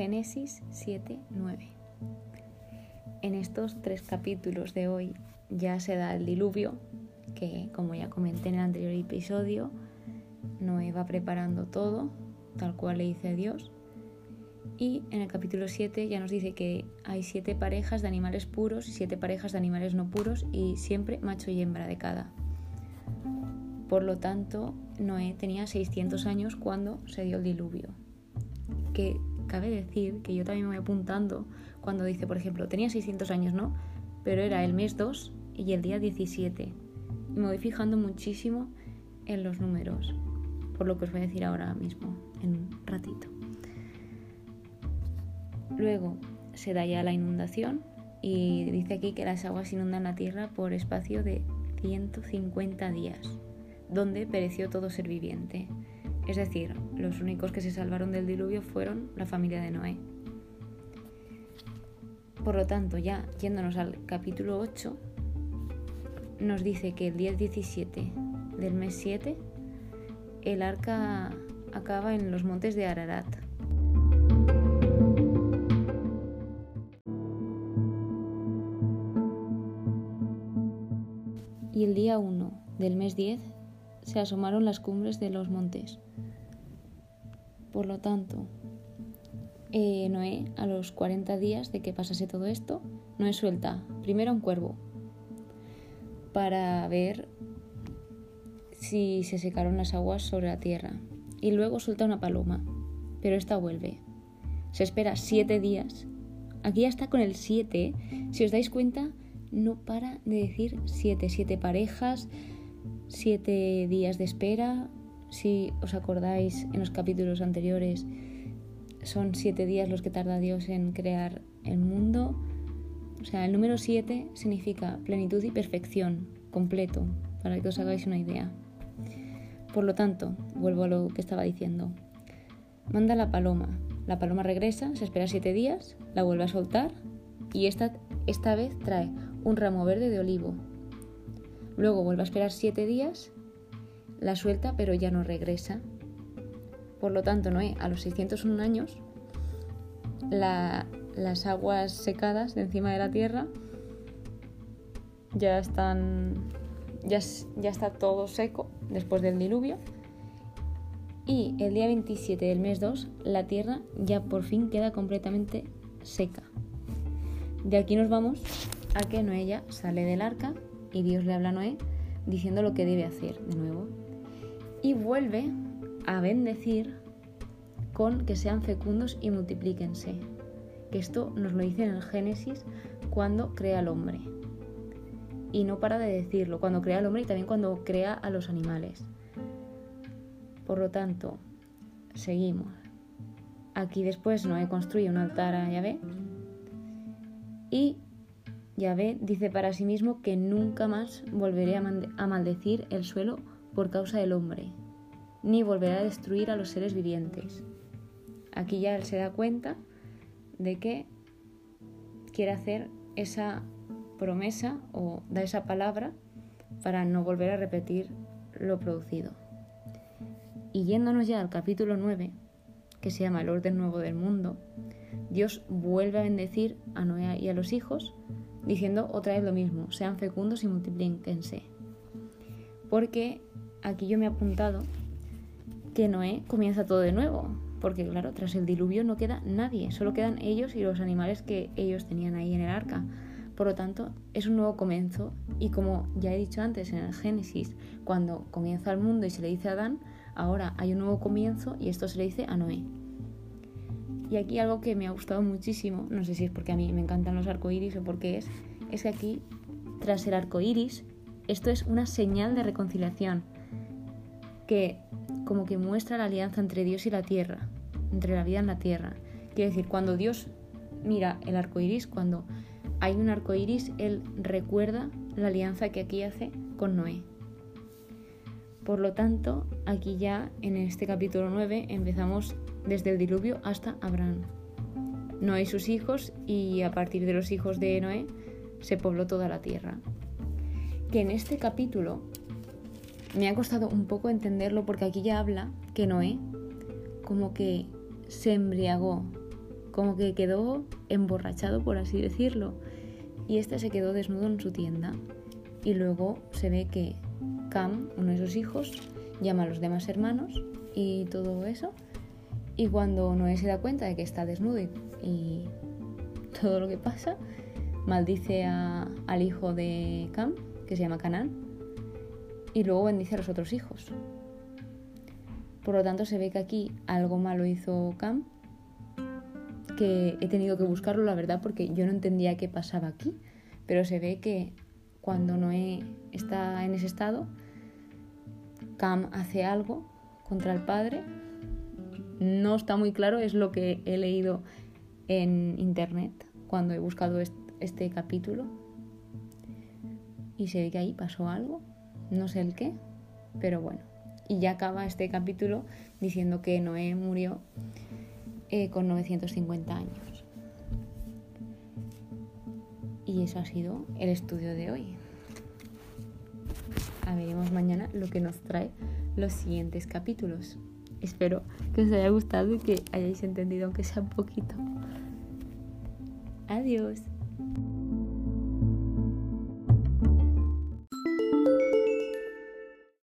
Génesis 7, 9. En estos tres capítulos de hoy ya se da el diluvio, que como ya comenté en el anterior episodio, Noé va preparando todo, tal cual le dice Dios. Y en el capítulo 7 ya nos dice que hay siete parejas de animales puros y siete parejas de animales no puros y siempre macho y hembra de cada. Por lo tanto, Noé tenía 600 años cuando se dio el diluvio. Que cabe decir que yo también me voy apuntando cuando dice, por ejemplo, tenía 600 años, ¿no? Pero era el mes 2 y el día 17. Y me voy fijando muchísimo en los números, por lo que os voy a decir ahora mismo, en un ratito. Luego se da ya la inundación y dice aquí que las aguas inundan la tierra por espacio de 150 días, donde pereció todo ser viviente. Es decir, los únicos que se salvaron del diluvio fueron la familia de Noé. Por lo tanto, ya yéndonos al capítulo 8, nos dice que el día 17 del mes 7, el arca acaba en los montes de Ararat. Y el día 1 del mes 10 se asomaron las cumbres de los montes. Por lo tanto, eh, Noé, a los 40 días de que pasase todo esto, Noé suelta primero un cuervo para ver si se secaron las aguas sobre la tierra y luego suelta una paloma, pero esta vuelve. Se espera siete días. Aquí ya está con el siete. Si os dais cuenta, no para de decir siete, siete parejas, siete días de espera. Si os acordáis en los capítulos anteriores, son siete días los que tarda Dios en crear el mundo. O sea, el número siete significa plenitud y perfección, completo, para que os hagáis una idea. Por lo tanto, vuelvo a lo que estaba diciendo. Manda la paloma. La paloma regresa, se espera siete días, la vuelve a soltar y esta, esta vez trae un ramo verde de olivo. Luego vuelve a esperar siete días, la suelta pero ya no regresa. Por lo tanto, Noé, a los 601 años, las aguas secadas de encima de la tierra ya están. Ya, ya está todo seco después del diluvio. Y el día 27 del mes 2, la tierra ya por fin queda completamente seca. De aquí nos vamos a que Noé ya sale del arca y Dios le habla a Noé diciendo lo que debe hacer de nuevo. Y vuelve a bendecir con que sean fecundos y multiplíquense. Que esto nos lo dice en el Génesis cuando crea al hombre. Y no para de decirlo, cuando crea al hombre y también cuando crea a los animales. Por lo tanto, seguimos. Aquí después Noé construye un altar a Yahvé y Yahvé dice para sí mismo que nunca más volveré a maldecir el suelo por causa del hombre, ni volverá a destruir a los seres vivientes. Aquí ya él se da cuenta de que quiere hacer esa promesa o da esa palabra para no volver a repetir lo producido. Y yéndonos ya al capítulo 9, que se llama el orden nuevo del mundo, Dios vuelve a bendecir a Noé y a los hijos, diciendo otra vez lo mismo, sean fecundos y multiplíquense. Porque aquí yo me he apuntado que Noé comienza todo de nuevo, porque claro, tras el diluvio no queda nadie, solo quedan ellos y los animales que ellos tenían ahí en el arca. Por lo tanto, es un nuevo comienzo y como ya he dicho antes en el Génesis, cuando comienza el mundo y se le dice a Adán, ahora hay un nuevo comienzo y esto se le dice a Noé. Y aquí algo que me ha gustado muchísimo, no sé si es porque a mí me encantan los arcoíris o porque es, es que aquí, tras el arcoíris, esto es una señal de reconciliación que como que muestra la alianza entre Dios y la tierra, entre la vida en la tierra. Quiere decir, cuando Dios mira el arco iris, cuando hay un arco iris, Él recuerda la alianza que aquí hace con Noé. Por lo tanto, aquí ya en este capítulo 9 empezamos desde el diluvio hasta Abraham. Noé y sus hijos, y a partir de los hijos de Noé se pobló toda la tierra. Que en este capítulo me ha costado un poco entenderlo porque aquí ya habla que Noé como que se embriagó como que quedó emborrachado, por así decirlo. Y este se quedó desnudo en su tienda. Y luego se ve que Cam, uno de sus hijos, llama a los demás hermanos y todo eso. Y cuando Noé se da cuenta de que está desnudo y, todo lo que pasa, maldice al hijo de Cam, que se llama Canán, y luego bendice a los otros hijos. Por lo tanto, se ve que aquí algo malo hizo Cam, que he tenido que buscarlo, la verdad, porque yo no entendía qué pasaba aquí, pero se ve que cuando Noé está en ese estado, Cam hace algo contra el padre. No está muy claro, es lo que he leído en internet cuando he buscado este capítulo. Y se ve que ahí pasó algo, no sé el qué, pero bueno. Y ya acaba este capítulo diciendo que Noé murió eh, con 950 años. Y eso ha sido el estudio de hoy. A veremos mañana lo que nos trae los siguientes capítulos. Espero que os haya gustado y que hayáis entendido aunque sea un poquito. Adiós.